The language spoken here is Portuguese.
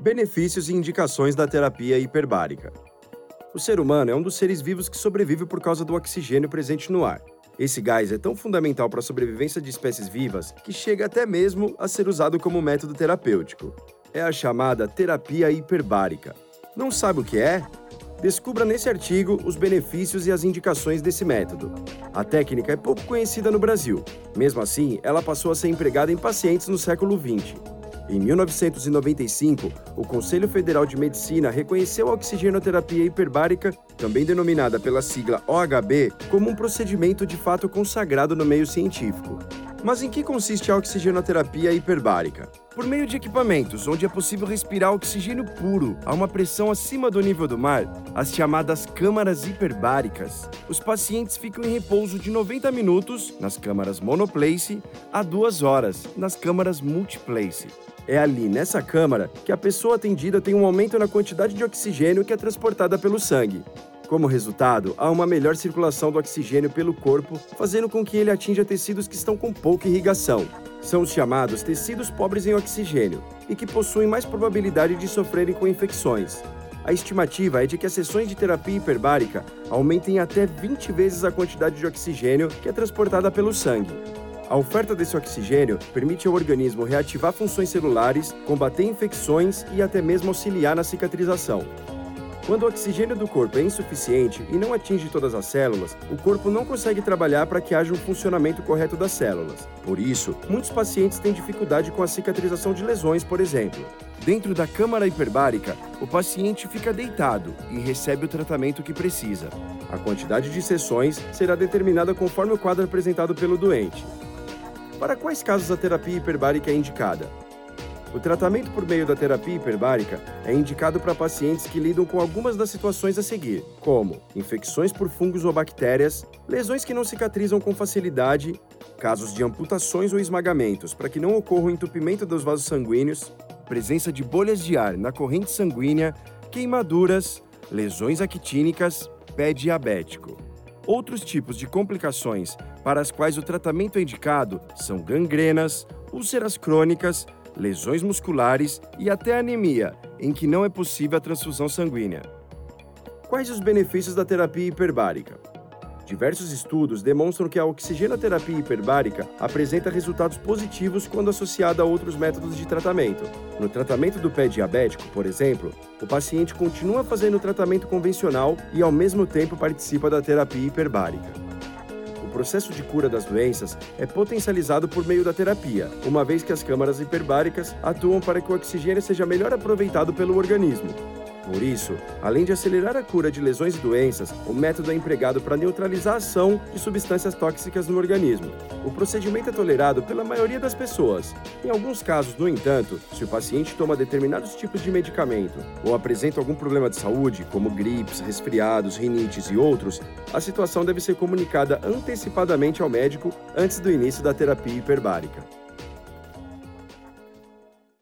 Benefícios e indicações da terapia hiperbárica. O ser humano é um dos seres vivos que sobrevive por causa do oxigênio presente no ar. Esse gás é tão fundamental para a sobrevivência de espécies vivas que chega até mesmo a ser usado como método terapêutico. É a chamada terapia hiperbárica. Não sabe o que é? Descubra nesse artigo os benefícios e as indicações desse método. A técnica é pouco conhecida no Brasil. Mesmo assim, ela passou a ser empregada em pacientes no século XX. Em 1995, o Conselho Federal de Medicina reconheceu a oxigenoterapia hiperbárica, também denominada pela sigla OHB, como um procedimento de fato consagrado no meio científico. Mas em que consiste a oxigenoterapia hiperbárica? Por meio de equipamentos onde é possível respirar oxigênio puro a uma pressão acima do nível do mar, as chamadas câmaras hiperbáricas, os pacientes ficam em repouso de 90 minutos nas câmaras monoplace a 2 horas nas câmaras multiplace. É ali, nessa câmara, que a pessoa atendida tem um aumento na quantidade de oxigênio que é transportada pelo sangue. Como resultado, há uma melhor circulação do oxigênio pelo corpo, fazendo com que ele atinja tecidos que estão com pouca irrigação. São os chamados tecidos pobres em oxigênio e que possuem mais probabilidade de sofrerem com infecções. A estimativa é de que as sessões de terapia hiperbárica aumentem até 20 vezes a quantidade de oxigênio que é transportada pelo sangue. A oferta desse oxigênio permite ao organismo reativar funções celulares, combater infecções e até mesmo auxiliar na cicatrização. Quando o oxigênio do corpo é insuficiente e não atinge todas as células, o corpo não consegue trabalhar para que haja um funcionamento correto das células. Por isso, muitos pacientes têm dificuldade com a cicatrização de lesões, por exemplo. Dentro da câmara hiperbárica, o paciente fica deitado e recebe o tratamento que precisa. A quantidade de sessões será determinada conforme o quadro apresentado pelo doente. Para quais casos a terapia hiperbárica é indicada? O tratamento por meio da terapia hiperbárica é indicado para pacientes que lidam com algumas das situações a seguir, como infecções por fungos ou bactérias, lesões que não cicatrizam com facilidade, casos de amputações ou esmagamentos para que não ocorra o entupimento dos vasos sanguíneos, presença de bolhas de ar na corrente sanguínea, queimaduras, lesões actínicas, pé diabético. Outros tipos de complicações para as quais o tratamento é indicado são gangrenas, úlceras crônicas, lesões musculares e até anemia, em que não é possível a transfusão sanguínea. Quais os benefícios da terapia hiperbárica? Diversos estudos demonstram que a oxigenoterapia hiperbárica apresenta resultados positivos quando associada a outros métodos de tratamento. No tratamento do pé diabético, por exemplo, o paciente continua fazendo o tratamento convencional e ao mesmo tempo participa da terapia hiperbárica. O processo de cura das doenças é potencializado por meio da terapia, uma vez que as câmaras hiperbáricas atuam para que o oxigênio seja melhor aproveitado pelo organismo, por isso, além de acelerar a cura de lesões e doenças, o método é empregado para neutralizar a ação de substâncias tóxicas no organismo. O procedimento é tolerado pela maioria das pessoas. Em alguns casos, no entanto, se o paciente toma determinados tipos de medicamento ou apresenta algum problema de saúde, como gripes, resfriados, rinites e outros, a situação deve ser comunicada antecipadamente ao médico antes do início da terapia hiperbárica.